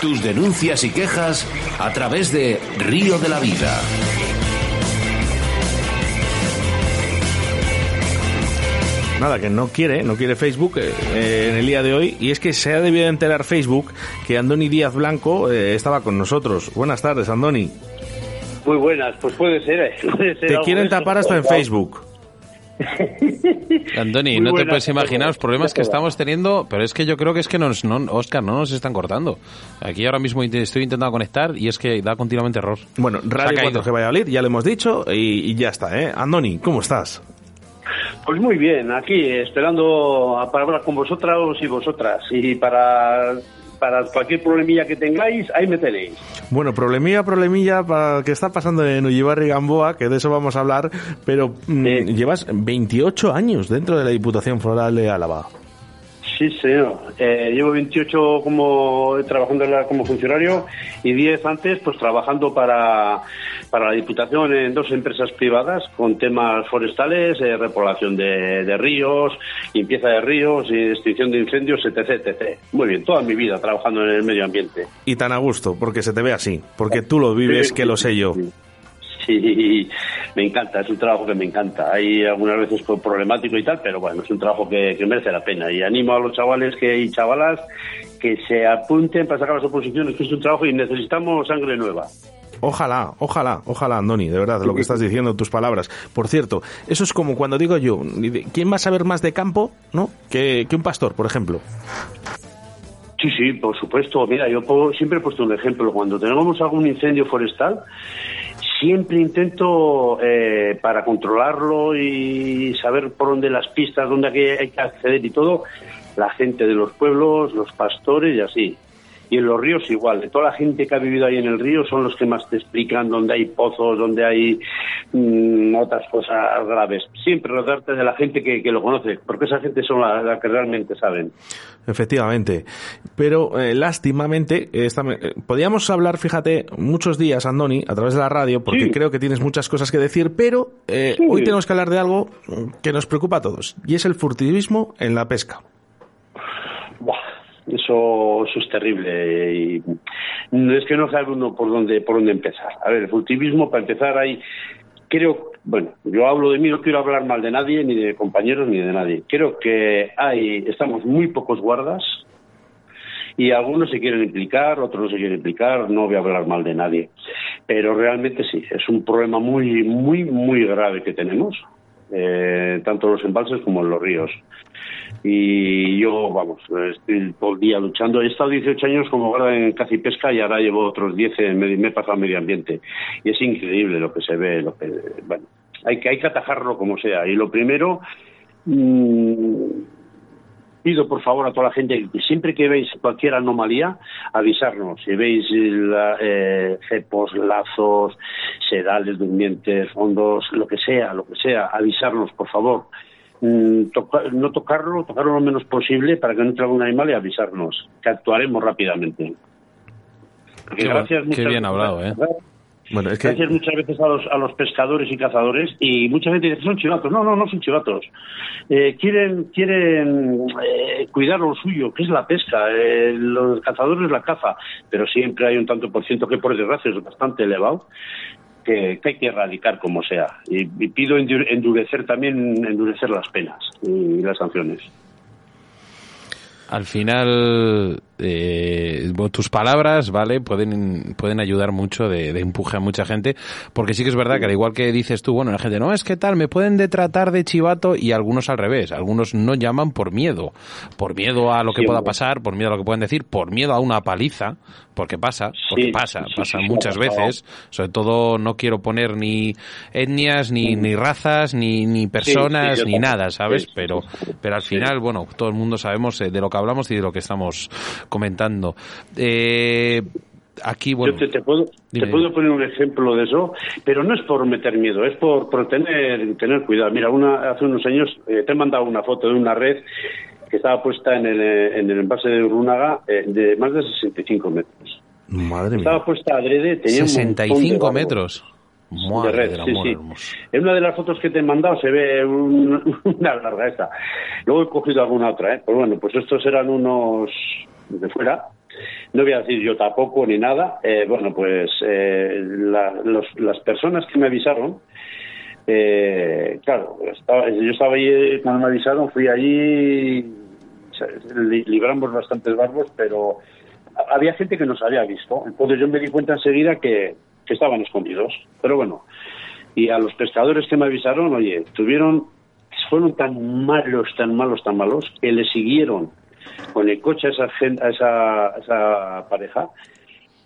Tus denuncias y quejas a través de Río de la Vida. nada, que no quiere, no quiere Facebook eh, en el día de hoy. Y es que se ha debido enterar Facebook que Andoni Díaz Blanco eh, estaba con nosotros. Buenas tardes, Andoni. Muy buenas, pues puede ser. Eh, te quieren tapar hasta en Facebook. Andoni, no te puedes imaginar los problemas que estamos teniendo, pero es que yo creo que es que nos, no, Oscar, no nos están cortando. Aquí ahora mismo estoy intentando conectar y es que da continuamente error. Bueno, Radio 4G Valladolid, ya lo hemos dicho y, y ya está, ¿eh? Andoni, ¿cómo estás? Pues muy bien, aquí esperando para hablar con vosotros y vosotras y para para cualquier problemilla que tengáis, ahí me tenéis. Bueno, problemilla, problemilla para que está pasando en Ullibarri Gamboa, que de eso vamos a hablar, pero mm, llevas 28 años dentro de la Diputación Foral de Álava. Sí, señor. Eh, llevo 28 como trabajando como funcionario y 10 antes pues trabajando para, para la Diputación en dos empresas privadas con temas forestales, eh, repoblación de, de, ríos, limpieza de ríos y extinción de incendios, etc, etc. Muy bien, toda mi vida trabajando en el medio ambiente. Y tan a gusto, porque se te ve así, porque tú lo vives, que lo sé yo. Sí, me encanta, es un trabajo que me encanta. Hay algunas veces problemático y tal, pero bueno, es un trabajo que, merece la pena. Y animo a los chavales que, y chavalas que se apunten para sacar las oposiciones, que es un trabajo y necesitamos sangre nueva. Ojalá, ojalá, ojalá, Andoni, de verdad, lo que estás diciendo, tus palabras. Por cierto, eso es como cuando digo yo, ¿quién va a saber más de campo, no? Que, que un pastor, por ejemplo. Sí, sí, por supuesto. Mira, yo siempre he puesto un ejemplo. Cuando tenemos algún incendio forestal, siempre intento, eh, para controlarlo y saber por dónde las pistas, dónde hay que acceder y todo, la gente de los pueblos, los pastores y así. Y en los ríos igual, de toda la gente que ha vivido ahí en el río son los que más te explican dónde hay pozos, dónde hay mm, otras cosas graves. Siempre rodearte de la gente que, lo conoce, porque esa gente son las la que realmente saben. Efectivamente. Pero eh, lástimamente, esta, eh, podíamos hablar, fíjate, muchos días, Andoni, a través de la radio, porque creo que tienes muchas cosas que decir, pero eh, hoy tenemos que hablar de algo que nos preocupa a todos, y es el furtivismo en la pesca. Eso, eso es terrible y es que no sabe uno por dónde por dónde empezar. A ver, el furtivismo para empezar hay creo, bueno, yo hablo de mí, no quiero hablar mal de nadie, ni de compañeros, ni de nadie. Creo que hay, estamos muy pocos guardas y algunos se quieren implicar, otros no se quieren implicar, no voy a hablar mal de nadie. Pero realmente sí, es un problema muy, muy, muy grave que tenemos, eh, tanto en los embalses como en los ríos y yo, vamos, estoy todo el día luchando. He estado 18 años como guarda en caza y pesca y ahora llevo otros 10 en me he pasado medio ambiente. Y es increíble lo que se ve, lo que, bueno, hay que, hay que atajarlo como sea. Y lo primero, mm, pido por favor a toda la gente que siempre que veis cualquier anomalía, avisarnos. Si veis eh, cepos, lazos, sedales, durmientes, fondos, lo que sea, lo que sea, avisarnos, por favor. Mm, no tocarlo, tocarlo lo menos posible para que no entre algún animal y avisarnos, que actuaremos rápidamente. qué, gracias qué bien hablado, ¿eh? Bueno, es que... Gracias muchas veces a los, a los pescadores y cazadores y mucha gente dice que son chivatos. No, no, no son chivatos. Eh, quieren quieren eh, cuidar lo suyo, que es la pesca. Eh, los cazadores la caza, pero siempre hay un tanto por ciento que por desgracia es bastante elevado que, hay que erradicar como sea. Y, pido endurecer también, endurecer las penas y las sanciones. Al final, eh, tus palabras, ¿vale? Pueden, pueden ayudar mucho de, de, empuje a mucha gente, porque sí que es verdad que al igual que dices tú, bueno, la gente, no, es que tal, me pueden detratar de chivato y algunos al revés, algunos no llaman por miedo, por miedo a lo que pueda pasar, por miedo a lo que pueden decir, por miedo a una paliza, porque pasa, porque pasa, pasa muchas veces, sobre todo no quiero poner ni etnias, ni, ni razas, ni, ni personas, ni nada, ¿sabes? Pero, pero al final, bueno, todo el mundo sabemos eh, de lo que hablamos y de lo que estamos comentando. Eh, aquí, bueno. Yo te, puedo, te, puedo, poner un ejemplo de eso, pero no es por meter miedo, es por, tener, tener cuidado. Mira, una, hace unos años eh, te he mandado una foto de una red que estaba puesta en el, en el envase de Urunaga eh, de más de 65 metros. Madre mía. Estaba puesta adrede, tenía 65 metros. de red, sí, sí. En una de las fotos que te he mandado se ve una larga esta. Luego he cogido alguna otra, ¿eh? Pues bueno, pues estos eran unos de fuera, no voy a decir yo tampoco ni nada. Eh, bueno, pues eh, las personas que me avisaron, eh, claro, yo estaba ahí cuando me avisaron, fui allí, libramos bastantes barbos, pero había gente que nos había visto. Entonces yo me di cuenta enseguida que, que estaban escondidos. Pero bueno, y a los pescadores que me avisaron, oye, tuvieron, fueron tan malos, tan malos, tan malos, que le siguieron con el coche a esa, esa, esa pareja.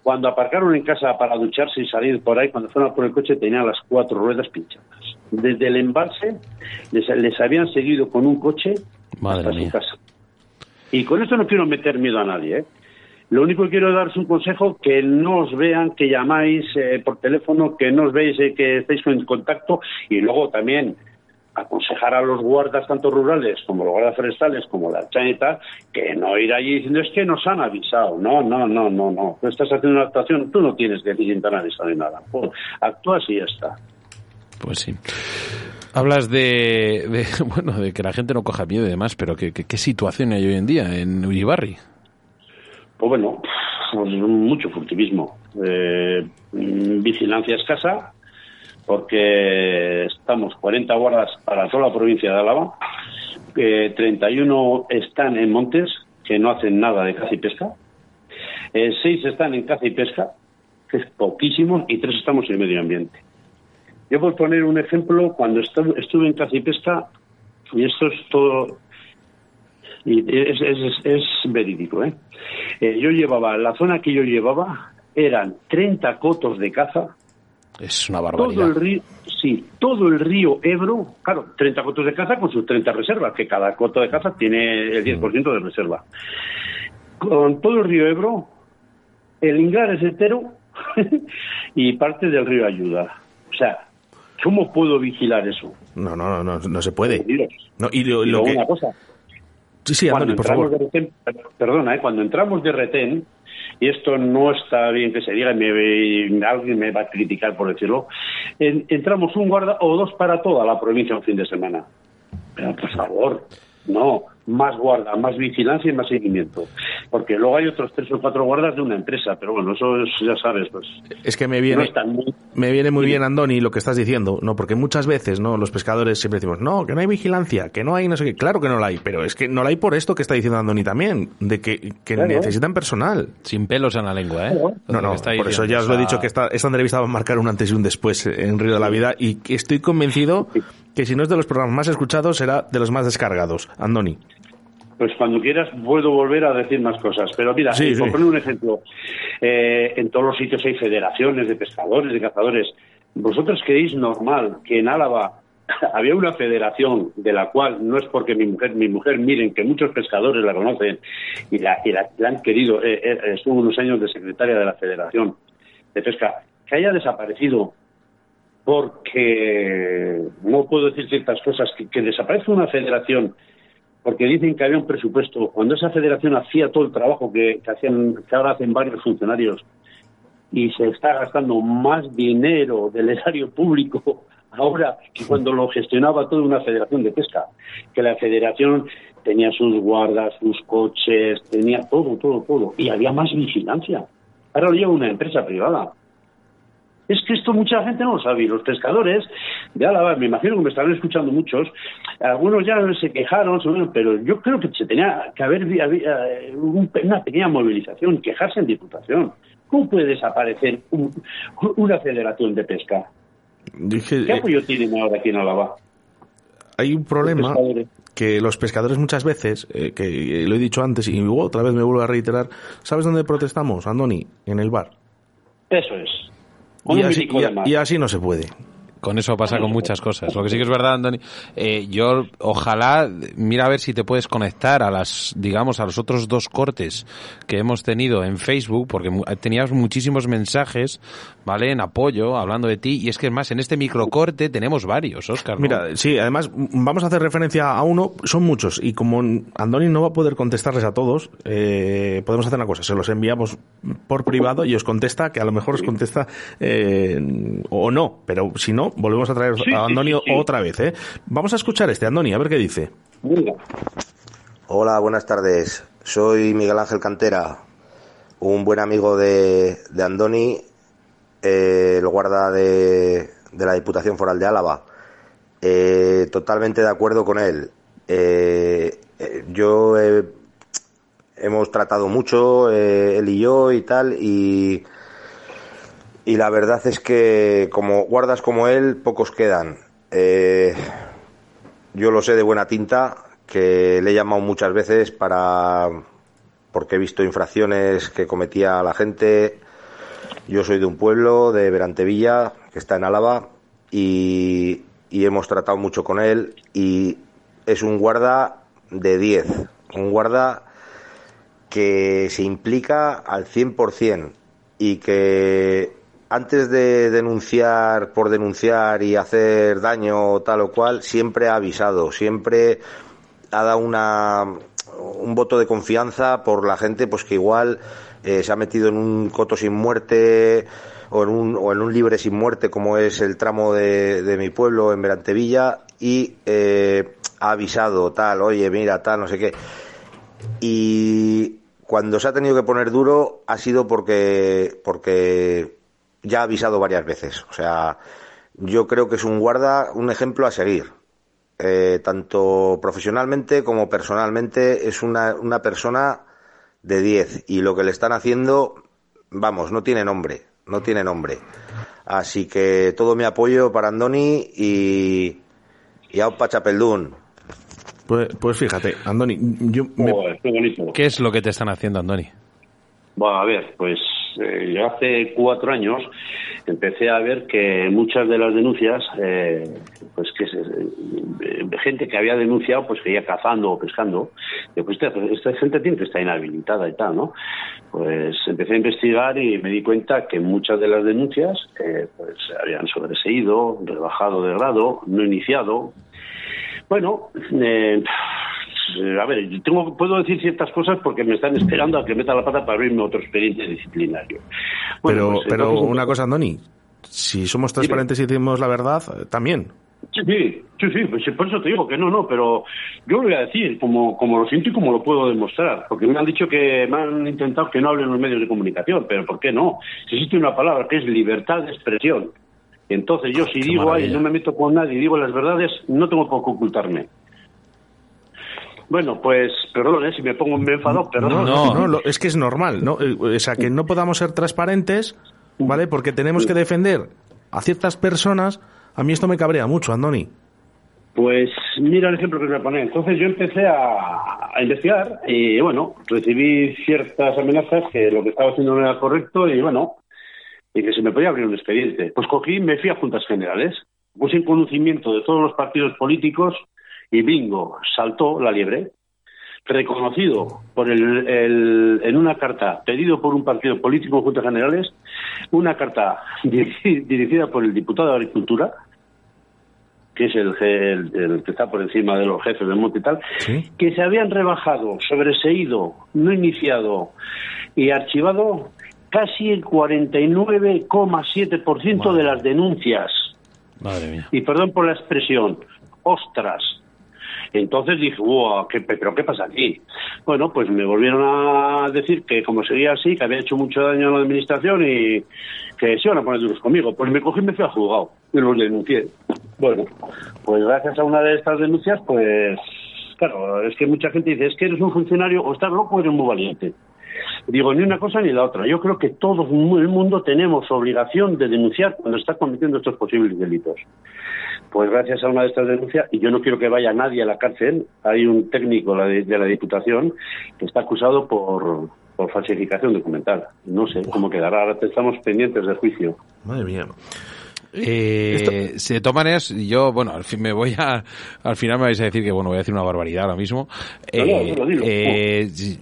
Cuando aparcaron en casa para ducharse y salir por ahí, cuando fueron por el coche tenían las cuatro ruedas pinchadas. Desde el embalse les, les habían seguido con un coche Madre hasta su casa. Y con esto no quiero meter miedo a nadie, ¿eh? Lo único que quiero daros un consejo, que no os vean, que llamáis eh, por teléfono, que no os veis, eh, que estéis en contacto y luego también aconsejar a los guardas tanto rurales como los guardas forestales como la chaneta que no ir allí diciendo es que nos han avisado. No, no, no, no, no. Tú estás haciendo una actuación, tú no tienes que decir tan avisado ni nada. Pues, actúas y ya está. Pues sí. Hablas de, bueno, de que la gente no coja miedo y demás, pero ¿qué, qué, situación hay hoy en día en Uribarri? Pues bueno, pues mucho furtivismo. Eh, vigilancia escasa, porque estamos 40 guardas para toda la provincia de Álava, eh, 31 están en montes, que no hacen nada de caza y pesca, eh, 6 están en caza y pesca, que es poquísimo, y 3 estamos en medio ambiente. Yo por poner un ejemplo, cuando estuve en caza y pesca, y esto es todo, y es, es, es verídico, ¿eh? ¿eh? Yo llevaba, la zona que yo llevaba eran 30 cotos de caza, es una barbaridad. Todo el río, sí, todo el río Ebro, claro, 30 cotos de caza con sus 30 reservas, que cada coto de caza tiene el 10% de reserva. Con todo el río Ebro, el Inglar es entero y parte del río Ayuda. O sea, ¿cómo puedo vigilar eso? No, no, no, no, se puede. No, y lo, que... una cosa. Sí, sí, cuando por favor. De retén, perdona, ¿eh? cuando entramos de retén, y esto no está bien que se diga, y alguien me va a criticar por decirlo, entramos un guarda o dos para toda la provincia un fin de semana. Pero por favor, no, más guarda, más vigilancia y más seguimiento. Porque luego hay otros tres o cuatro guardas de una empresa, pero bueno, eso ya sabes, pues. Es que me viene, muy... me viene muy bien, Andoni, lo que estás diciendo, ¿no? Porque muchas veces, ¿no? Los pescadores siempre decimos, no, que no hay vigilancia, que no hay no sé qué. Claro que no la hay, pero es que no la hay por esto que está diciendo Andoni también, de que, necesitan personal. Sin pelos en la lengua, ¿eh? No, no, por eso ya os lo he dicho que esta, esta entrevista va a marcar un antes y un después en Río de la Vida y estoy convencido que si no es de los programas más escuchados, será de los más descargados. Andoni. Pues cuando quieras puedo volver a decir más cosas. Pero mira, por poner un ejemplo, eh, en todos los sitios hay federaciones de pescadores, de cazadores. ¿Vosotros creéis normal que en Álava había una federación de la cual no es porque mi mujer, mi mujer, miren que muchos pescadores la conocen y la, han querido, eh, eh, estuvo unos años de secretaria de la Federación de Pesca, que haya desaparecido porque no puedo decir ciertas cosas, que, que desaparece una federación porque dicen que había un presupuesto. Cuando esa federación hacía todo el trabajo que, hacían, que ahora hacen varios funcionarios y se está gastando más dinero del erario público ahora que cuando lo gestionaba toda una federación de pesca, que la federación tenía sus guardas, sus coches, tenía todo, todo, todo, y había más vigilancia. Ahora lo lleva una empresa privada. Es que esto mucha gente no lo sabe. los pescadores de Álava, me imagino que me estarán escuchando muchos, algunos ya se quejaron, pero yo creo que se tenía que haber una pequeña movilización, quejarse en diputación. ¿Cómo puede desaparecer una federación de pesca? ¿Qué eh, apoyo tienen ahora aquí en Álava? Hay un problema que los pescadores muchas veces, eh, que lo he dicho antes y otra vez me vuelvo a reiterar, ¿sabes dónde protestamos, Andoni? En el bar. Eso es. Y así, no se puede con eso pasa con muchas cosas. Lo que sí que es verdad, Andoni, eh, yo ojalá, mira a ver si te puedes conectar a las, digamos, a los otros dos cortes que hemos tenido en Facebook, porque tenías muchísimos mensajes, ¿vale? En apoyo, hablando de ti, y es que más, en este microcorte tenemos varios, Oscar. Mira, sí, además, vamos a hacer referencia a uno, son muchos, y como Andoni no va a poder contestarles a todos, eh, podemos hacer una cosa, se los enviamos por privado y os contesta, que a lo mejor os contesta eh, o no, pero si no, volvemos a traer a Andoni otra vez. ¿eh? Vamos a escuchar este, Andoni, a ver qué dice. Hola, buenas tardes. Soy Miguel Ángel Cantera. un buen amigo de, de Andoni, eh, el guarda de, de la Diputación Foral de Álava. Eh, totalmente de acuerdo con él. Eh, eh, yo eh, hemos tratado mucho, eh, él y yo y tal, y, y la verdad es que como guardas como él, pocos quedan. Eh, yo lo sé de buena tinta, que le he llamado muchas veces para porque he visto infracciones que cometía la gente. Yo soy de un pueblo, de Verantevilla, que está en Álava, y, hemos tratado mucho con él, y es un guarda de 10, un guarda que se implica al 100% y que antes de denunciar por denunciar y hacer daño tal o cual, siempre ha avisado, siempre ha dado una, un voto de confianza por la gente pues que igual eh, se ha metido en un coto sin muerte o en un, o en un libre sin muerte como es el tramo de, de mi pueblo en Verantevilla y eh, ha avisado tal, oye, mira, tal, no sé qué. Y cuando se ha tenido que poner duro ha sido porque, porque ya ha avisado varias veces. O sea, yo creo que es un guarda, un ejemplo a seguir. Eh, tanto profesionalmente como personalmente es una, una persona de 10 y lo que le están haciendo, vamos, no tiene nombre, no tiene nombre. Así que todo mi apoyo para Andoni y, y Aupa Chapeldún. Pues, pues fíjate, Andoni, yo me- qué. ¿Qué es lo que te están haciendo, Andoni? Bueno, a ver, pues eh, yo hace cuatro años empecé a ver que muchas de las denuncias, eh, pues que se- eh, gente que había denunciado, pues que iba cazando o pescando, pues esta, esta gente tiene que estar inhabilitada y tal, ¿no? Pues empecé a investigar y me di cuenta que muchas de las denuncias, eh, pues habían sobreseído, rebajado de grado, no iniciado. Bueno, eh, a ver, tengo, puedo decir ciertas cosas porque me están esperando a que meta la pata para abrirme otro expediente disciplinario. Bueno, pero, pues, pero entonces, una cosa, Andoni, si somos transparentes y decimos la verdad, eh, también. Sí, sí, sí, sí, pues por eso te digo que no, no, pero yo lo voy a decir como, como lo siento y como lo puedo demostrar, porque me han dicho que me han intentado que no hable en los medios de comunicación, pero ¿por qué no? Si existe una palabra que es libertad de expresión, entonces yo si digo ahí, maravilla. no me meto con nadie y digo las verdades, no tengo por qué ocultarme. Bueno, pues, perdón, ¿eh? si me pongo me he enfadado, perdón. No, no, lo- es que es normal, ¿no? Eh, O sea, que no podamos ser transparentes, ¿vale? Porque tenemos que defender a ciertas personas. A mí esto me cabrea mucho, Andoni. Pues mira el ejemplo que a poner. Entonces yo empecé a, a investigar y bueno, recibí ciertas amenazas que lo que estaba haciendo no era correcto y bueno, y que se me podía abrir un expediente. Pues cogí y me fui a juntas generales, puse en conocimiento de todos los partidos políticos y bingo, saltó la liebre. Reconocido por el, el- en una carta pedido por un partido político en juntas generales, una carta dirigi- dirigida por el diputado de Agricultura, que es el, el- el que está por encima de los jefes del monte y tal, Sí. que se habían rebajado, sobreseído, no iniciado y archivado casi el 49,7% de las denuncias. Madre mía. Y perdón por la expresión, ostras. Entonces dije, wow, ¿qué, ¿pero qué pasa aquí? Bueno, pues me volvieron a decir que como seguía así, que había hecho mucho daño a la administración y que se iban a poner duros conmigo. Pues me cogí y me fui al juzgado y los denuncié. Bueno, pues gracias a una de estas denuncias, pues claro, es que mucha gente dice, es que eres un funcionario o estás loco o eres muy valiente. Digo, ni una cosa ni la otra. Yo creo que todo el mundo tenemos obligación de denunciar cuando está cometiendo estos posibles delitos. Pues gracias a una de estas denuncias, y yo no quiero que vaya nadie a la cárcel, hay un técnico de la Diputación que está acusado por, por falsificación documental. No sé cómo quedará. Ahora estamos pendientes del juicio. Madre mía. Eh, si de todas maneras, yo, bueno, al fin me voy a, al final me vais a decir que, bueno, voy a decir una barbaridad ahora mismo. No, Eh, eh,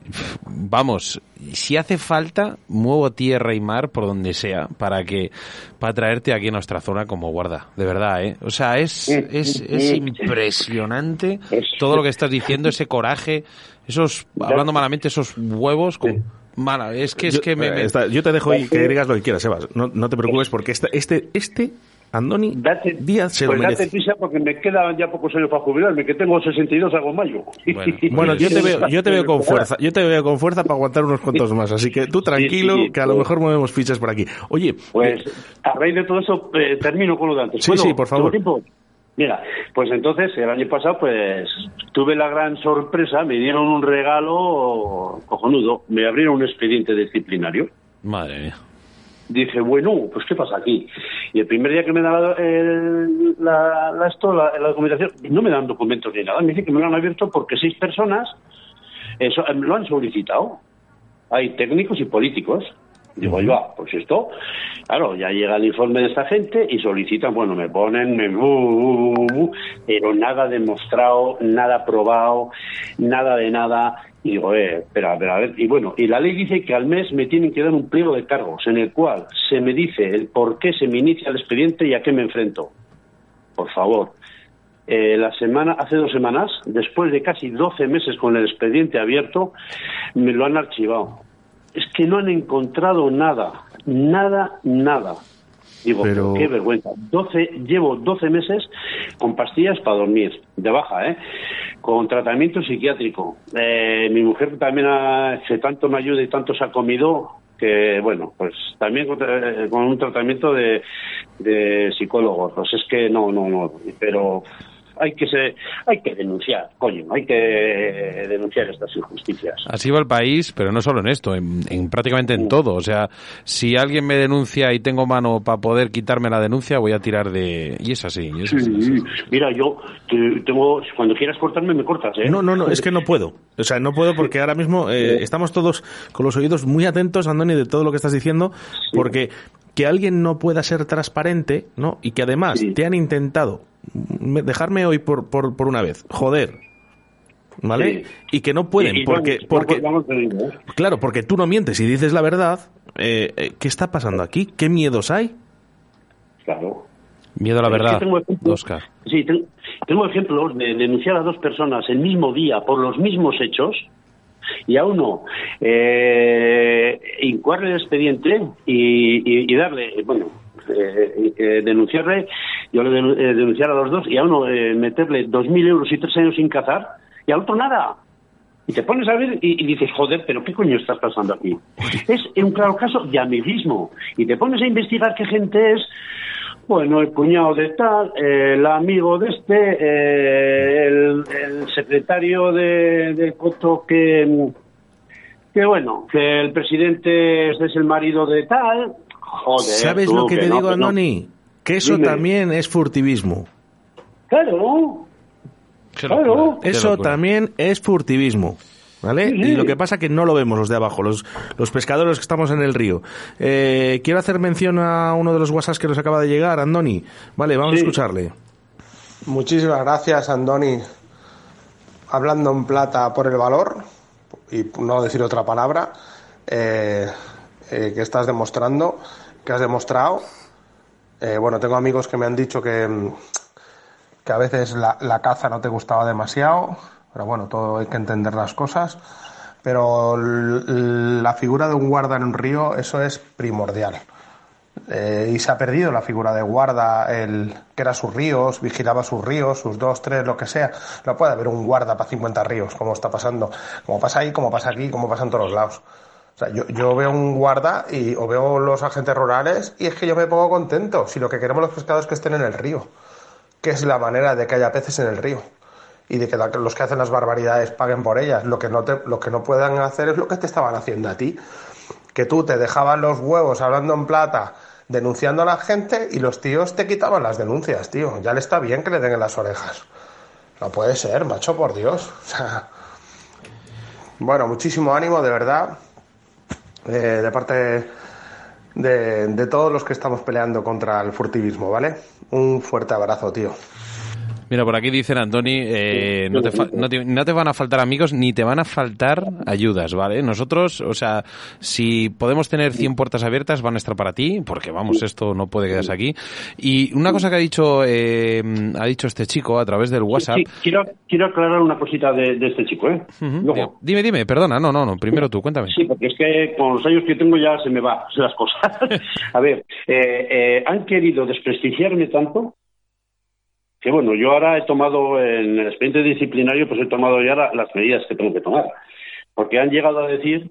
vamos, si hace falta, muevo tierra y mar por donde sea para que, para traerte aquí a nuestra zona como guarda, de verdad, eh. O sea, es, es, es impresionante todo lo que estás diciendo, ese coraje, esos, hablando malamente, esos huevos con, mala, es que es yo, que me, eh, me- está- yo te dejo y que digas lo que quieras, Sebas. No, no te preocupes porque este, este, este Andoni Date, Díaz se pues lo merece. date prisa porque me quedan ya pocos años para jubilarme, que tengo 62 hago mayo. Bueno, Bueno, yo te veo, yo te veo con fuerza, yo te veo con fuerza para aguantar unos cuantos más, así que tú tranquilo, sí, que a lo mejor movemos fichas por aquí. Oye, Pues a raíz de todo eso eh, termino con lo de antes. Sí, Bueno, sí, por favor. Mira, pues entonces el año pasado pues tuve la gran sorpresa, me dieron un regalo cojonudo, me abrieron un expediente disciplinario. Madre mía. Dije, bueno, pues ¿qué pasa aquí? Y el primer día que me dan la, el- la, la- esto, la, la documentación, no me dan documentos ni nada, me dicen que me lo han abierto porque seis personas eso, eh, lo han solicitado. Hay técnicos y políticos. Digo, yo, ah, pues esto, claro, ya llega el informe de esta gente y solicitan, bueno, me ponen, me, uh, uh, pero nada demostrado, nada probado, nada de nada. Y digo, eh, espera, espera, a ver. Y bueno, y la ley dice que al mes me tienen que dar un pliego de cargos en el cual se me dice el por qué se me inicia el expediente y a qué me enfrento. Por favor. Eh, la semana, hace dos semanas, después de casi 12 meses con el expediente abierto, me lo han archivado. Es que no han encontrado nada, nada, nada. Digo, Pero- qué vergüenza. 12, llevo 12 meses con pastillas para dormir, de baja, ¿eh? Con tratamiento psiquiátrico. Eh, mi mujer también, ha, que tanto me ayuda y tanto se ha comido, que bueno, pues también con, eh, con un tratamiento de, de psicólogo. Pues es que no, no, no. Pero hay que se, hay que denunciar, coño, hay que denunciar estas injusticias. Así va el país, pero no solo en esto, en, en prácticamente en todo. O sea, si alguien me denuncia y tengo mano para poder quitarme la denuncia, voy a tirar de... Y es así. y es así, Sí, así. Mira, yo te- tengo, cuando quieras cortarme, me cortas, ¿eh? No, no, no, es que no puedo. O sea, no puedo porque ahora mismo eh, estamos todos con los oídos muy atentos, Andoni, de todo lo que estás diciendo, porque que alguien no pueda ser transparente, ¿no? Y que además Sí. te han intentado mm, dejarme hoy por, por, por una vez, joder, ¿vale? Sí. Y que no pueden, Y- y porque, vamos, porque, vamos, ¿eh? claro, porque tú no mientes y dices la verdad. eh, eh, ¿Qué está pasando aquí? ¿Qué miedos hay? Claro. Miedo a la verdad, tengo ejemplos- Oscar. Sí, ten- tengo ejemplos de denunciar a dos personas el mismo día por los mismos hechos y a uno eh, incoarle el expediente y, y- y darle, bueno, eh, eh, denunciarle, yo le denu- eh, denunciar a los dos y a uno meterle dos mil euros y tres años sin cazar y al otro nada. Y te pones a ver y, dices, joder, pero ¿qué coño estás pasando aquí? Es un claro caso de amiguismo. Y te pones a investigar qué gente es, bueno, el cuñado de tal, el amigo de este, el, secretario de, del Coto que, que, bueno, que el presidente es el marido de tal. Joder, ¿Sabes tú, lo que te no, digo, que no. Andoni? Que eso Dime. también es furtivismo. Claro, Claro. Eso también es furtivismo. ¿Vale? Sí, Y lo que pasa que no lo vemos los de abajo, los, los pescadores que estamos en el río. Eh, quiero hacer mención a uno de los WhatsApps que nos acaba de llegar, Andoni. Vale, vamos a escucharle. Muchísimas gracias, Andoni. Hablando en plata por el valor, y no decir otra palabra, eh, eh, que estás demostrando, que has demostrado. Eh, bueno, tengo amigos que me han dicho que, que a veces la, la caza no te gustaba demasiado, pero bueno, todo hay que entender las cosas. Pero la figura de un guarda en un río, eso es primordial. Eh, y se ha perdido la figura de guarda, el que era sus ríos, vigilaba sus ríos, sus dos, tres, lo que sea. No puede haber un guarda para 50 ríos, como está pasando, como pasa ahí, como pasa aquí, como pasa en todos los lados. O sea, yo, yo veo un guarda y, o veo los agentes rurales y es que yo me pongo contento. Si lo que queremos los pescados es que estén en el río, que es la manera de que haya peces en el río y de que los que hacen las barbaridades paguen por ellas. Lo que no te, lo que no puedan hacer es lo que te estaban haciendo a ti que tú te dejaban los huevos hablando en plata, denunciando a la gente y los tíos te quitaban las denuncias, tío. Ya le está bien que le den en las orejas. No puede ser, macho, por Dios. Bueno, muchísimo ánimo, de verdad, eh, de parte de, de todos los que estamos peleando contra el furtivismo, ¿vale? Un fuerte abrazo, tío. Mira, por aquí dicen, Antoni, eh, no, te no, te, no, te van a faltar amigos ni te van a faltar ayudas, ¿vale? Nosotros, o sea, si podemos tener 100 puertas abiertas, van a estar para ti, porque vamos, esto no puede quedarse aquí. Y una cosa que ha dicho eh, ha dicho este chico a través del WhatsApp... Sí, quiero, quiero aclarar una cosita de, de este chico, ¿eh? Uh -huh. Dime, dime, perdona, no, no, no, primero tú, cuéntame. Sí, porque es que con los años que tengo ya se me van las cosas. a ver, eh, eh, han querido desprestigiarme tanto que bueno, yo ahora he tomado en el expediente disciplinario, pues he tomado ya la, las medidas que tengo que tomar, porque han llegado a decir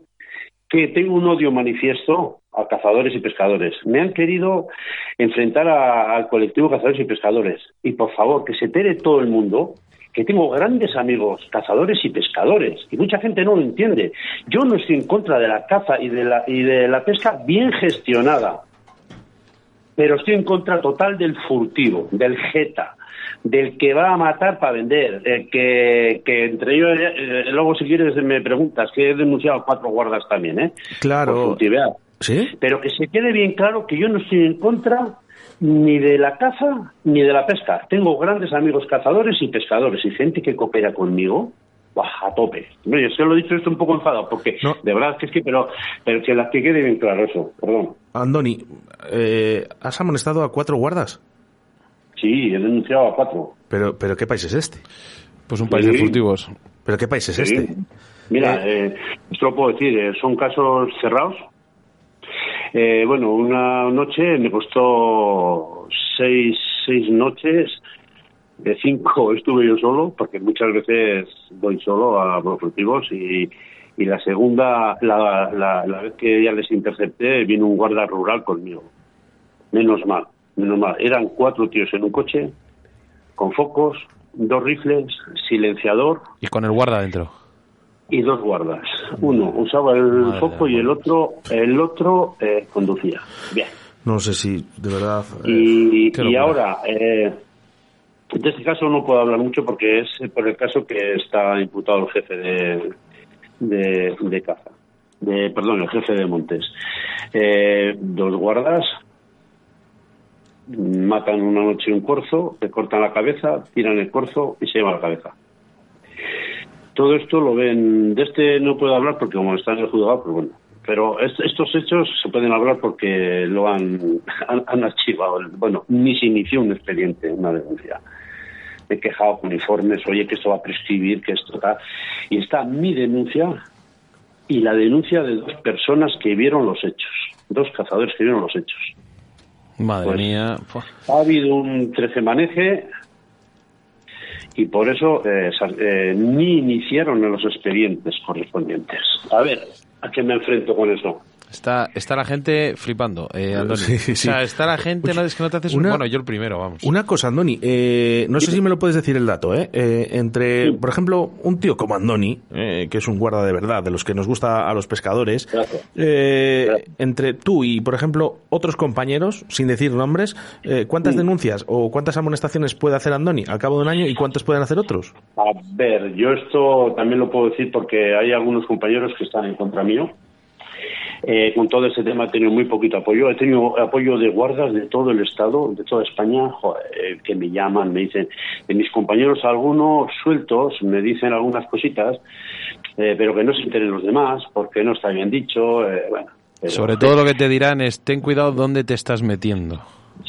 que tengo un odio manifiesto a cazadores y pescadores. Me han querido enfrentar al colectivo cazadores y pescadores. Y por favor, que se entere todo el mundo que tengo grandes amigos cazadores y pescadores y mucha gente no lo entiende. Yo no estoy en contra de la caza y de la, y de la pesca bien gestionada, pero estoy en contra total del furtivo, del jeta, del que va a matar para vender, el que, que entre ellos, eh, luego si quieres me preguntas, que he denunciado cuatro guardas también, ¿eh? Claro. ¿Sí? Pero que se quede bien claro que yo no estoy en contra ni de la caza ni de la pesca. Tengo grandes amigos cazadores y pescadores y gente que coopera conmigo a tope. Yo se lo he dicho esto un poco enfadado, porque no. de verdad que es que, pero, pero que las que quede bien claro eso, perdón. Andoni, eh, ¿has amonestado a cuatro guardas? Sí, he denunciado a cuatro. Pero, pero ¿qué país es este? Pues un país sí. de furtivos. ¿Pero qué país es sí. este? Mira, eh, eh, esto lo puedo decir, eh, son casos cerrados. Eh, bueno, una noche me costó seis, seis noches, de cinco estuve yo solo, porque muchas veces voy solo a los furtivos y, y la segunda, la, la, la vez que ya les intercepté, vino un guarda rural conmigo. Menos mal menos mal. Eran cuatro tíos en un coche, con focos, dos rifles, silenciador. Y con el guarda dentro. Y dos guardas. Uno usaba el Madre foco y el otro, el otro eh, conducía. Bien. No sé si, de verdad. Eh, y, y ahora, eh, de este caso no puedo hablar mucho porque es por el caso que está imputado el jefe de, de, de caza. De, perdón, el jefe de Montes. Eh, dos guardas, matan una noche un corzo, le cortan la cabeza, tiran el corzo y se llevan la cabeza. Todo esto lo ven, de este no puedo hablar porque como está en el juzgado, pues bueno. Pero est estos hechos se pueden hablar porque lo han, archivado. Bueno, ni se inició un expediente, una denuncia. He quejado con informes, oye, que esto va a prescribir, que esto está. Y está mi denuncia y la denuncia de dos personas que vieron los hechos, dos cazadores que vieron los hechos. Madre pues, mía. Ha habido un trece-maneje y por eso eh, eh, ni iniciaron los expedientes correspondientes. A ver, ¿a qué me enfrento con eso? Está, está la gente flipando, eh, Andoni. Sí, sí. O sea, está la gente, no, es que no te haces una, un... Bueno, yo el primero, vamos. Una cosa, Andoni, eh, no sé si me lo puedes decir el dato, ¿eh? eh entre, sí. por ejemplo, un tío como Andoni, eh, que es un guarda de verdad, de los que nos gusta a los pescadores, eh, entre tú y, por ejemplo, otros compañeros, sin decir nombres, ¿cuántas sí. denuncias o cuántas amonestaciones puede hacer Andoni al cabo de un año y cuántas pueden hacer otros? A ver, yo esto también lo puedo decir porque hay algunos compañeros que están en contra mío eh, con todo ese tema he tenido muy poquito apoyo. He tenido apoyo de guardas de todo el Estado, de toda España, joder, que me llaman, me dicen, de mis compañeros algunos sueltos, me dicen algunas cositas, eh, pero que no se enteren los demás, porque no está bien dicho. Eh, bueno, pero, Sobre todo lo que te dirán es, ten cuidado dónde te estás metiendo.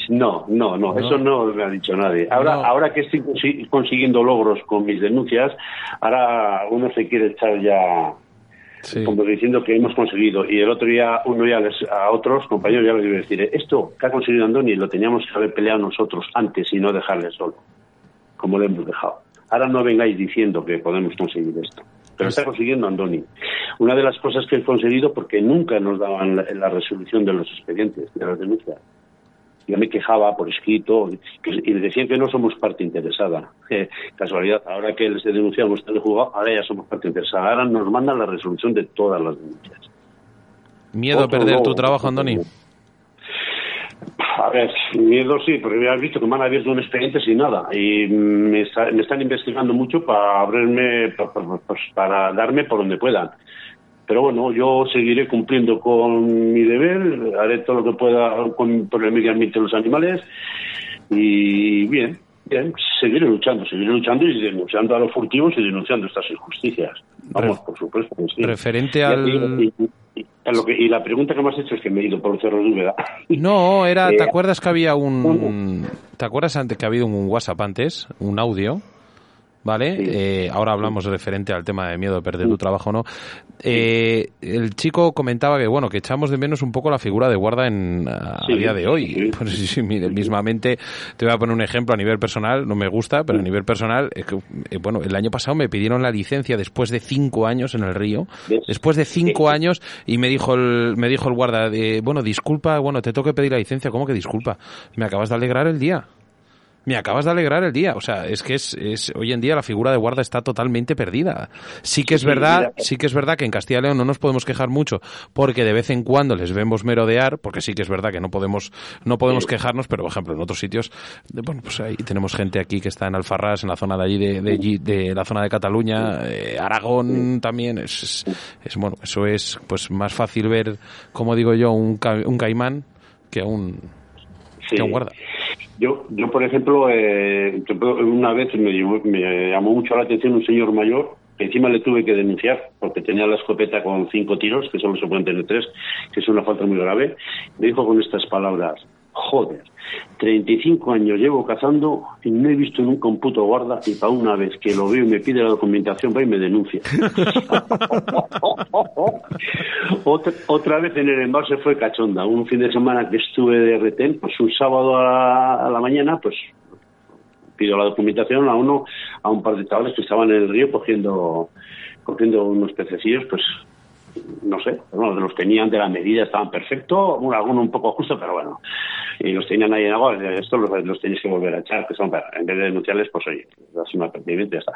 No, no, no, no, eso no me ha dicho nadie. Ahora, no. ahora que estoy consiguiendo logros con mis denuncias, ahora uno se quiere echar ya Como diciendo que hemos conseguido. Y el otro día, uno ya a otros compañeros ya les iba a decir, esto que ha conseguido Andoni lo teníamos que haber peleado nosotros antes y no dejarle solo, como le hemos dejado. Ahora no vengáis diciendo que podemos conseguir esto. Pero está consiguiendo Andoni. Una de las cosas que he conseguido, porque nunca nos daban la, la resolución de los expedientes, de las denuncias. Yo me quejaba por escrito y decían que no somos parte interesada. Eh, casualidad, ahora que les denunciamos el juzgado, ahora ya somos parte interesada. Ahora nos mandan la resolución de todas las denuncias. ¿Miedo Otro a perder no, tu trabajo, Andoni? A ver, miedo sí, porque ya has visto que me han abierto un expediente sin nada y me, está, me están investigando mucho para abrirme, para, para, para darme por donde puedan. Pero bueno, yo seguiré cumpliendo con mi deber, haré todo lo que pueda con, por el medio ambiente de los animales y bien, Bien, seguiré luchando, seguiré luchando y denunciando a los furtivos y denunciando estas injusticias. Vamos, por supuesto. Referente al... Y, la pregunta que me has hecho es que me he ido por Cerro Dúveda. No, era, ¿te eh, acuerdas que había un... ¿Te acuerdas antes que ha habido un WhatsApp antes? Un audio ¿vale? Eh, ahora hablamos referente al tema de miedo de perder tu trabajo no. Eh, el chico comentaba que, bueno, que echamos de menos un poco la figura de guarda en, a, día de hoy. Pues sí, sí, mire, mismamente te voy a poner un ejemplo a nivel personal, no me gusta, pero a nivel personal, eh, bueno, el año pasado me pidieron la licencia después de cinco años en el río, después de cinco años, y me dijo el, me dijo el guarda, de, bueno, disculpa, bueno, te tengo que pedir la licencia, ¿cómo que disculpa? Me acabas de alegrar el día. Me acabas de alegrar el día. O sea, es que es, es, hoy en día la figura de guarda está totalmente perdida. Sí que es verdad, sí que es verdad que en Castilla y León no nos podemos quejar mucho porque de vez en cuando les vemos merodear, porque sí que es verdad que no podemos, no podemos quejarnos, pero por ejemplo en otros sitios, bueno, pues ahí tenemos gente aquí que está en Alfarrás, en la zona de allí de, de, de la zona de Cataluña, eh, Aragón también, es, es, bueno, eso es pues más fácil ver, como digo yo, un, un caimán que un, que un guarda. Yo, yo por ejemplo, eh, una vez me, me llamó mucho la atención un señor mayor que encima le tuve que denunciar porque tenía la escopeta con cinco tiros, que solo se pueden tener tres, que es una falta muy grave. Me dijo con estas palabras, joder, 35 años llevo cazando y no he visto nunca un puto guarda y para una vez que lo veo y me pide la documentación va y me denuncia. otra, otra, vez en el embalse fue cachonda. Un fin de semana que estuve de retén, pues un sábado a la, mañana, pues pido la documentación a uno, a un par de chavales que estaban en el río cogiendo cogiendo unos pececillos, pues no sé, bueno, los tenían de la medida, estaban perfectos, alguno un poco justo, pero bueno, y los tenían ahí en agua, estos los, tenéis que volver a echar, que son, en vez de denunciarles, pues oye, así un y ya está.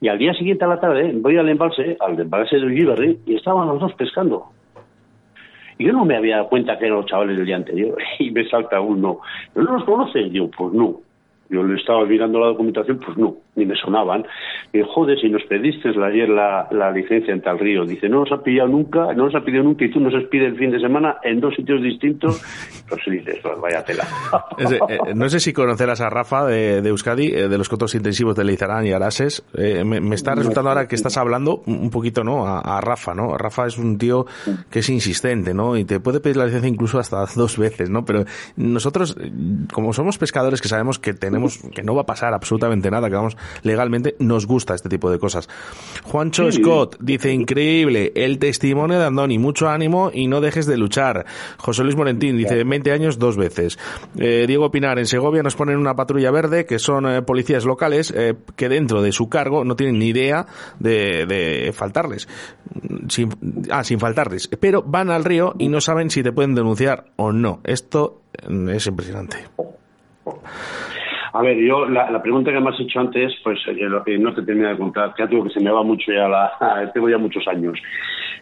Y al día siguiente a la tarde voy al embalse, al embalse de Ulliberri, y estaban los dos pescando. Y yo no me había dado cuenta que eran los chavales del día anterior, y me salta uno, ¿no los conoces? Yo, pues no. Yo le estaba mirando la documentación, pues no, ni me sonaban. Y joder, si nos pediste ayer la, la, licencia en tal río. Dice, no nos ha pillado nunca, no nos ha pedido nunca y tú nos pide el fin de semana en dos sitios distintos. Pues dices, pues vaya tela. Eh, no sé si conocerás a Rafa de, Euskadi, eh, de los cotos intensivos de Leizarán y Arases. Eh, me, está resultando ahora que estás hablando un poquito, ¿no? A, Rafa, ¿no? Rafa es un tío que es insistente, ¿no? Y te puede pedir la licencia incluso hasta dos veces, ¿no? Pero nosotros, como somos pescadores que sabemos que tenemos, que no va a pasar absolutamente nada, que vamos legalmente, nos gusta este tipo de cosas. Juancho Scott dice, increíble, el testimonio de Andoni, mucho ánimo y no dejes de luchar. José Luis Morentín dice, 20 años dos veces. Eh, Diego Pinar, en Segovia nos ponen una patrulla verde, que son eh, policías locales, eh, que dentro de su cargo no tienen ni idea de, faltarles. Sin, ah, sin faltarles. Pero van al río y no saben si te pueden denunciar o no. Esto es impresionante. A ver, yo la, pregunta que me has hecho antes, pues eh, no te termino de contar, ya tengo que se me va mucho ya la, tengo ya muchos años.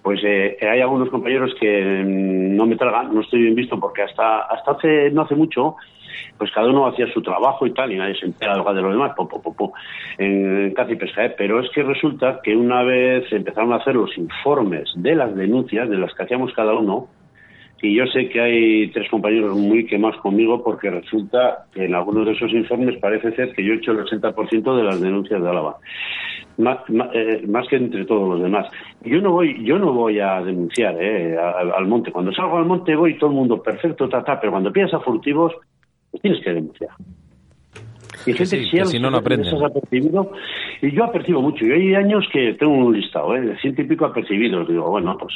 Pues eh, hay algunos compañeros que mm, no me tragan, no estoy bien visto porque hasta hasta hace no hace mucho pues cada uno hacía su trabajo y tal, y nadie se entera de lo demás, po, po, en casi pesca. ¿eh? Pero es que resulta que una vez empezaron a hacer los informes de las denuncias, de las que hacíamos cada uno, y yo sé que hay tres compañeros muy quemados conmigo porque resulta que en algunos de esos informes parece ser que yo he hecho el 80% de las denuncias de Álava. Eh, más, que entre todos los demás. Yo no voy, yo no voy a denunciar eh, al, monte. Cuando salgo al monte voy todo el mundo perfecto, ta, pero cuando piensas furtivos, tienes que denunciar. Y gente que si no, no Apercibido, y yo apercibo mucho. Yo hay años que tengo un listado, ¿eh? de ciento y pico apercibidos. Digo, bueno, pues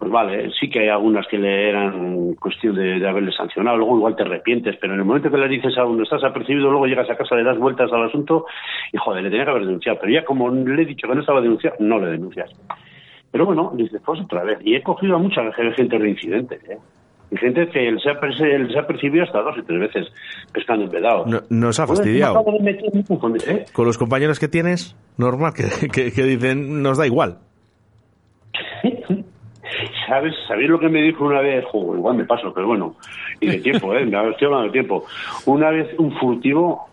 pues vale, sí que hay algunas que le eran cuestión de, haberle sancionado, luego igual te arrepientes, pero en el momento que le dices a uno estás apercibido, luego llegas a casa, le das vueltas al asunto y joder, le tenía que haber denunciado, pero ya como le he dicho que no estaba denunciado, no le denuncias. Pero bueno, dices, pues otra vez, y he cogido a mucha gente reincidente, ¿eh? Y gente que se ha, percibido hasta dos y tres veces pescando en vedado. No, nos ha fastidiado. ¿eh? Con los compañeros que tienes, normal, que, que dicen, nos da igual. ¿Sabes? ¿Sabéis lo que me dijo una vez? Joder, igual me paso, pero bueno. Y de tiempo, ¿eh? Estoy hablando de tiempo. Una vez un furtivo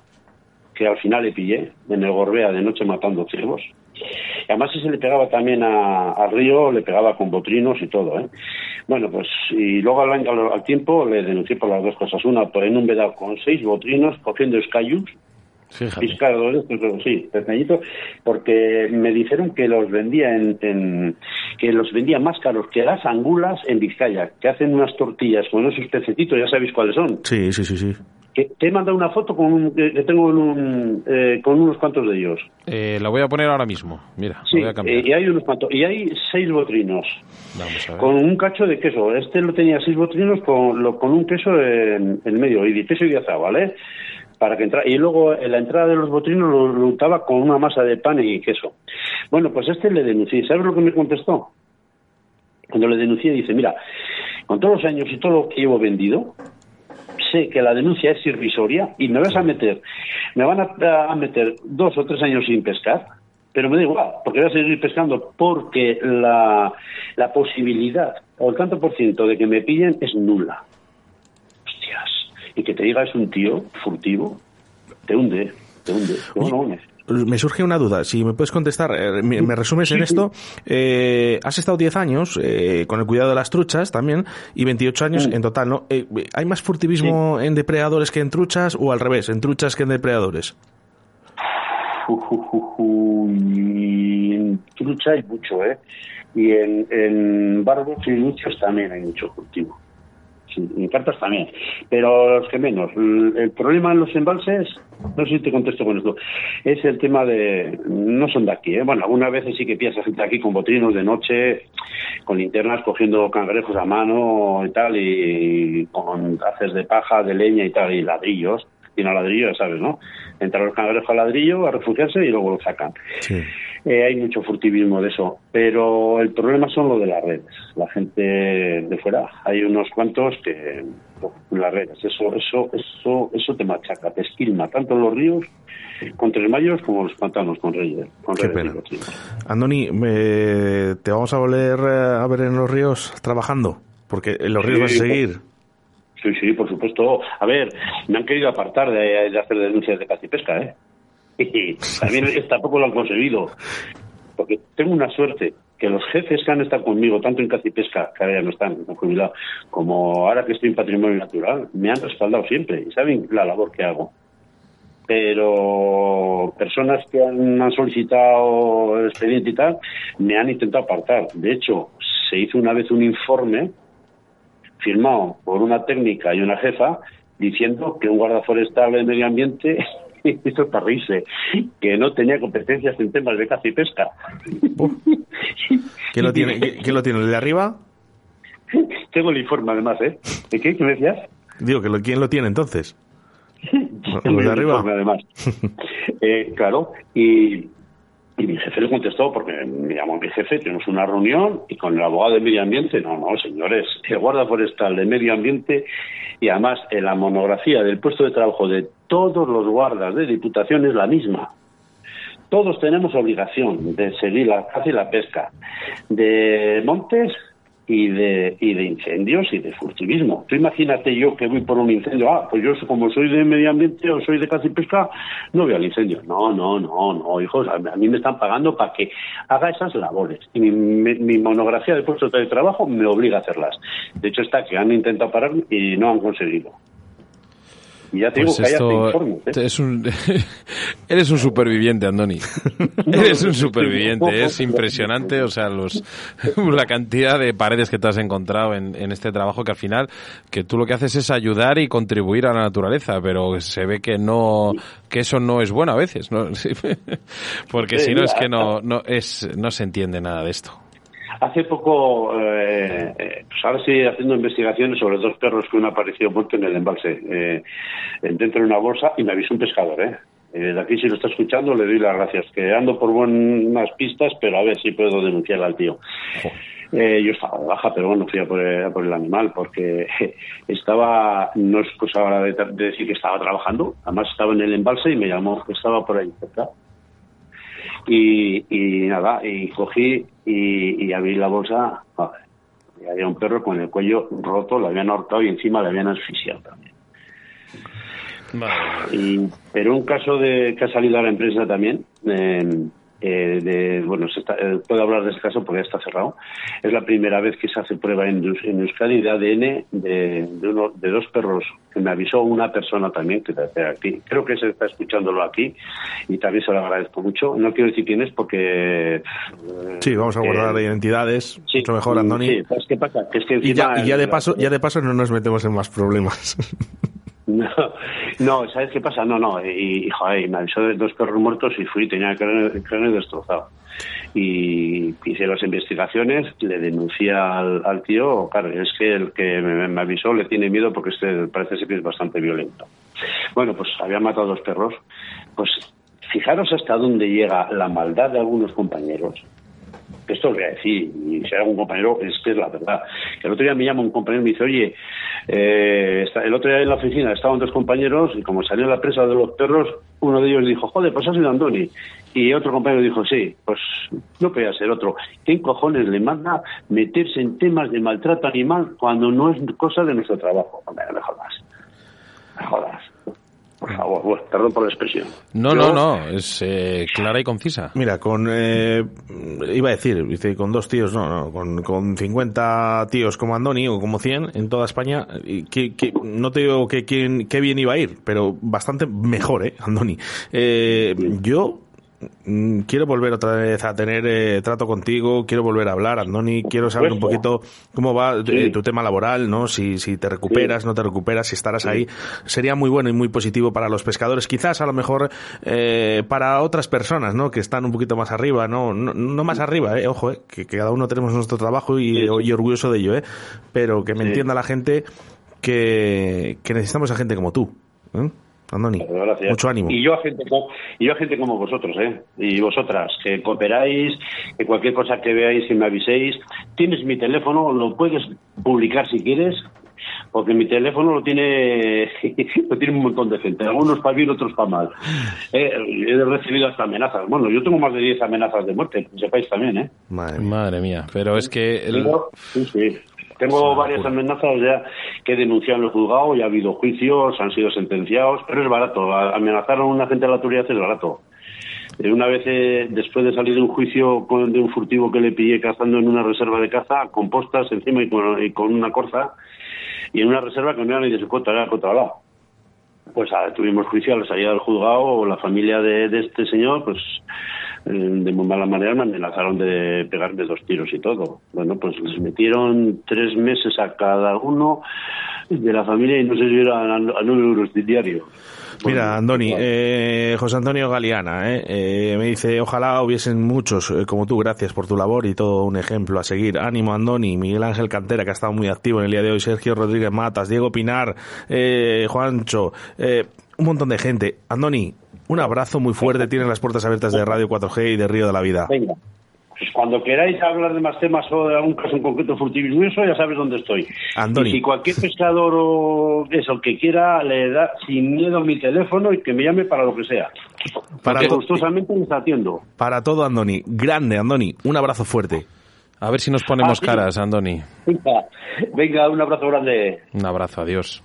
que al final le pillé en el Gorbea de noche matando ciervos. Y además si se le pegaba también al río, le pegaba con botrinos y todo, ¿eh? Bueno, pues, y luego al, al, tiempo le denuncié por las dos cosas. Una, por en un vedado con seis botrinos, cogiendo escayus, Pescado, sí, pestañito, porque me dijeron que los vendía en, que los vendía más caros que las angulas en Vizcaya, que hacen unas tortillas con esos pececitos, ya sabéis cuáles son. Sí, sí, sí, sí. Que te he mandado una foto con que tengo eh, con unos cuantos de ellos. Eh, la voy a poner ahora mismo. Mira, sí, voy a cambiar. Eh, y hay unos cuantos y hay seis botrinos. Vamos a ver. Con un cacho de queso. Este lo tenía seis botrinos con, lo, con un queso en, el medio y de queso y de azar, ¿vale? para que entra y luego en la entrada de los botrinos lo, lo untaba con una masa de pan y queso. Bueno, pues este le denuncié. ¿Sabes lo que me contestó? Cuando le denuncié dice, mira, con todos los años y todo lo que llevo vendido, sé que la denuncia es irrisoria y me vas a meter, me van a, meter dos o tres años sin pescar, pero me da igual, porque voy a seguir pescando porque la, la posibilidad o el tanto por ciento de que me pillen es nula. Hostias. Y que te diga es un tío furtivo, te hunde, te hunde. No, no, me surge una duda. Si me puedes contestar, eh, me, resumes en esto. Eh, has estado 10 años eh, con el cuidado de las truchas también y 28 años en total, ¿no? ¿Hay más furtivismo en depredadores que en truchas o al revés, en truchas que en depredadores? en trucha hay mucho, ¿eh? Y en, en barbos y muchos también hay mucho furtivo en cartas también, pero los que menos. El problema en los embalses, no sé si te contesto con esto, es el tema de, no son de aquí, ¿eh? bueno, algunas veces sí que piensas gente aquí con botrinos de noche, con linternas cogiendo cangrejos a mano y tal, y con haces de paja, de leña y tal, y ladrillos, y no ladrillo, ya sabes, ¿no? Entran los cangrejos al ladrillo a refugiarse y luego lo sacan. Sí. Eh, hay mucho furtivismo de eso, pero el problema son lo de las redes. La gente de fuera, hay unos cuantos que las redes, eso, eso, eso, eso te machaca, te esquilma tanto los ríos con tres mayos como los pantanos con reyes. Con Qué pena. Andoni, te vamos a volver eh, a ver en los ríos trabajando, porque en los ríos vas a seguir. Sí, sí, por supuesto. A ver, me han querido apartar de, de hacer denuncias de pesca, ¿eh? Y también tampoco lo han conseguido. Porque tengo una suerte que los jefes que han estado conmigo, tanto en caza y pesca, que ahora ya no están, no jubilado, como ahora que estoy en patrimonio natural, me han respaldado siempre y saben la labor que hago. Pero personas que han, solicitado el expediente y tal, me han intentado apartar. De hecho, se hizo una vez un informe firmado por una técnica y una jefa diciendo que un guarda forestal de medio ambiente esto es para reírse, que no tenía competencias en temas de caza y pesca. ¿Quién lo tiene? ¿Quién lo tiene? ¿El de arriba? Tengo el informe además, ¿eh? ¿De qué? ¿Qué me decías? Digo, que ¿quién lo tiene entonces? ¿El de arriba? además. eh, claro, y, y mi jefe le contestó, porque me llamó mi jefe, tenemos una reunión y con el abogado de medio ambiente, no, no, señores, el guarda forestal de medio ambiente y además en la monografía del puesto de trabajo de todos los guardas de diputación es la misma. Todos tenemos obligación de seguir la caza y la pesca, de montes y de, y de incendios y de furtivismo. Tú imagínate yo que voy por un incendio, ah, pues yo como soy de medio ambiente o soy de caza y pesca, no veo al incendio. No, no, no, no, hijos, a mí me están pagando para que haga esas labores. Y mi, monografía de puestos de trabajo me obliga a hacerlas. De hecho está que han intentado parar y no han conseguido. Y ya te digo pues que esto es un, eres un superviviente, Andoni. eres un superviviente. Es impresionante, o sea, los, la cantidad de paredes que te has encontrado en, en, este trabajo que al final, que tú lo que haces es ayudar y contribuir a la naturaleza, pero se ve que no, que eso no es bueno a veces, ¿no? Porque si no es que no, no es, no se entiende nada de esto. Hace poco, eh, pues ahora estoy haciendo investigaciones sobre dos perros que uno apareció muerto en el embalse, eh, dentro de una bolsa, y me avisó un pescador, ¿eh? De aquí, si lo está escuchando, le doy las gracias. Que ando por buenas pistas, pero a ver si puedo denunciar al tío. yo estaba de baja, pero bueno, fui a por, el, animal porque estaba, no es cosa ahora de, decir que estaba trabajando, además estaba en el embalse y me llamó que estaba por ahí cerca. Y, y nada, y cogí y, abrí la bolsa, y había un perro con el cuello roto, lo habían ahorcado y encima le habían asfixiado también. Y, pero un caso de que ha salido a la empresa también, eh, de, bueno, se eh, puedo hablar de ese caso porque ya está cerrado. Es la primera vez que se hace prueba en, en Euskadi de ADN de, de, uno, de dos perros que me avisó una persona también, que aquí, creo que se está escuchándolo aquí, y también se lo agradezco mucho. No quiero decir quién es porque... Eh, sí, vamos a guardar identidades, mucho mejor, Andoni. Sí, ¿qué pasa? Que es que y, ya, y ya, de paso, ya de paso no nos metemos en más problemas. No, no, ¿sabes qué pasa? No, no, y, joder, me avisó de dos perros muertos y fui, tenía el cráneo, destrozado. Y hice las investigaciones, le denuncié al, tío, claro, es que el que me, avisó le tiene miedo porque este parece ser que es bastante violento. Bueno, pues había matado a dos perros. Pues fijaros hasta dónde llega la maldad de algunos compañeros esto lo voy a decir, y si hay algún compañero, es que es la verdad. el otro día me llama un compañero y me dice, oye, eh, el otro día en la oficina estaban dos compañeros y como salió la presa de los perros, uno de ellos dijo, joder, pues ha sido Andoni. Y otro compañero dijo, sí, pues no podía ser otro. ¿Quién cojones le manda meterse en temas de maltrato animal cuando no es cosa de nuestro trabajo? Hombre, no me jodas. Me jodas. Por favor, perdón por la expresión. No, no, no, es eh, clara y concisa. Mira, con, eh, iba a decir, con dos tíos, no, no, con, con 50 tíos como Andoni o como 100 en toda España, que, que no te digo que, que, bien iba a ir, pero bastante mejor, ¿eh, Andoni? Eh, yo quiero volver otra vez a tener eh, trato contigo, quiero volver a hablar, Andoni, quiero saber un poquito cómo va eh, tu tema laboral, ¿no? Si, si te recuperas, no te recuperas, si estarás ahí. Sería muy bueno y muy positivo para los pescadores, quizás a lo mejor eh, para otras personas, ¿no? Que están un poquito más arriba, ¿no? No, más arriba, ¿eh? Ojo, Que, cada uno tenemos nuestro trabajo y, y orgulloso de ello, ¿eh? Pero que me entienda la gente que, que necesitamos a gente como tú. ¿eh? Andoni, mucho ánimo. Y yo a gente como, y yo a gente como vosotros, ¿eh? Y vosotras, que cooperáis, que cualquier cosa que veáis y me aviséis. Tienes mi teléfono, lo puedes publicar si quieres, porque mi teléfono lo tiene lo tiene un montón de gente, algunos para bien, otros para mal. Eh, he recibido hasta amenazas. Bueno, yo tengo más de 10 amenazas de muerte, sepáis también, ¿eh? Madre, mía, pero es que... El... sí, sí. Tengo varias amenazas ya que he denunciado en el juzgado, ya ha habido juicios, han sido sentenciados, pero es barato. Amenazar a un agente de la autoridad es barato. Eh, una vez, eh, después de salir de un juicio con, de un furtivo que le pillé cazando en una reserva de caza, con postas encima y con, una corza, y en una reserva que no era ni de su contra, era controlado. Pues ah, tuvimos juicio a la salida del juzgado, la familia de, de este señor, pues de muy mala manera me amenazaron de pegarme dos tiros y todo. Bueno, pues les metieron tres meses a cada uno de la familia y no sé si era a, nueve euros diario. Mira, Andoni, eh, José Antonio Galeana, eh, eh, me dice, ojalá hubiesen muchos como tú, gracias por tu labor y todo un ejemplo a seguir. Ánimo, Andoni, Miguel Ángel Cantera, que ha estado muy activo en el día de hoy, Sergio Rodríguez Matas, Diego Pinar, Juancho, un montón de gente. Andoni, un abrazo muy fuerte. Tienen las puertas abiertas de Radio 4G y de Río de la Vida. Venga. Pues cuando queráis hablar de más temas o de algún caso en concreto furtivismo, ya sabes dónde estoy. Andoni. Y si cualquier pescador o eso que quiera le da sin miedo mi teléfono y que me llame para lo que sea. Para Porque gustosamente me está atiendo. Para todo, Andoni. Grande, Andoni. Un abrazo fuerte. A ver si nos ponemos ah, caras, Andoni. Venga, un abrazo grande. Un abrazo, adiós.